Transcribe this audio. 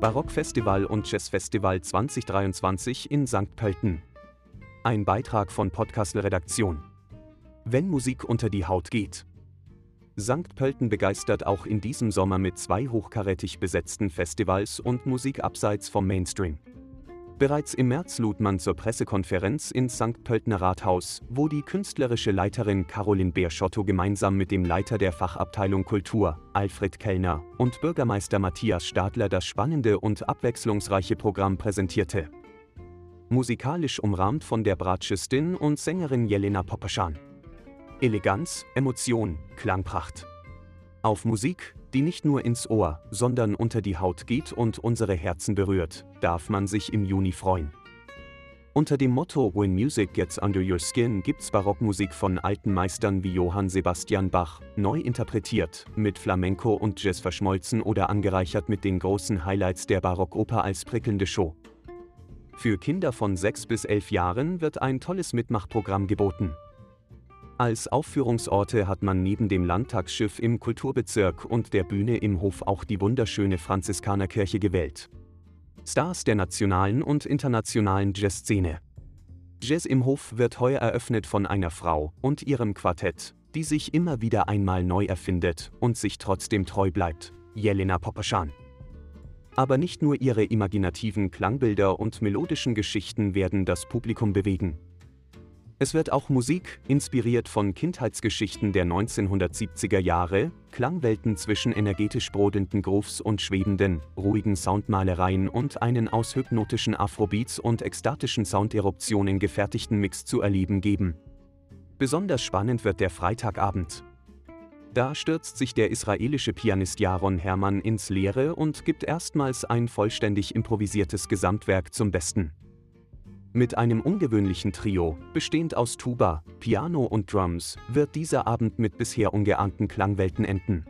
Barockfestival und Jazzfestival 2023 in St. Pölten. Ein Beitrag von Podcastle Redaktion. Wenn Musik unter die Haut geht. St. Pölten begeistert auch in diesem Sommer mit zwei hochkarätig besetzten Festivals und Musik abseits vom Mainstream. Bereits im März lud man zur Pressekonferenz ins St. Pöltener Rathaus, wo die künstlerische Leiterin Caroline Beerschotto gemeinsam mit dem Leiter der Fachabteilung Kultur, Alfred Kellner, und Bürgermeister Matthias Stadler das spannende und abwechslungsreiche Programm präsentierte. Musikalisch umrahmt von der Bratschistin und Sängerin Jelena Popaschan. Eleganz, Emotion, Klangpracht. Auf Musik, die nicht nur ins Ohr, sondern unter die Haut geht und unsere Herzen berührt, darf man sich im Juni freuen. Unter dem Motto When Music Gets Under Your Skin gibt's Barockmusik von alten Meistern wie Johann Sebastian Bach, neu interpretiert, mit Flamenco und Jazz verschmolzen oder angereichert mit den großen Highlights der Barockoper als prickelnde Show. Für Kinder von 6 bis 11 Jahren wird ein tolles Mitmachprogramm geboten. Als Aufführungsorte hat man neben dem Landtagsschiff im Kulturbezirk und der Bühne im Hof auch die wunderschöne Franziskanerkirche gewählt. Stars der nationalen und internationalen Jazzszene. Jazz im Hof wird heuer eröffnet von einer Frau und ihrem Quartett, die sich immer wieder einmal neu erfindet und sich trotzdem treu bleibt, Jelena Popaschan. Aber nicht nur ihre imaginativen Klangbilder und melodischen Geschichten werden das Publikum bewegen. Es wird auch Musik, inspiriert von Kindheitsgeschichten der 1970er Jahre, Klangwelten zwischen energetisch brodelnden Grooves und schwebenden, ruhigen Soundmalereien und einen aus hypnotischen Afrobeats und ekstatischen Sounderuptionen gefertigten Mix zu erleben geben. Besonders spannend wird der Freitagabend. Da stürzt sich der israelische Pianist Jaron Hermann ins Leere und gibt erstmals ein vollständig improvisiertes Gesamtwerk zum Besten. Mit einem ungewöhnlichen Trio, bestehend aus Tuba, Piano und Drums, wird dieser Abend mit bisher ungeahnten Klangwelten enden.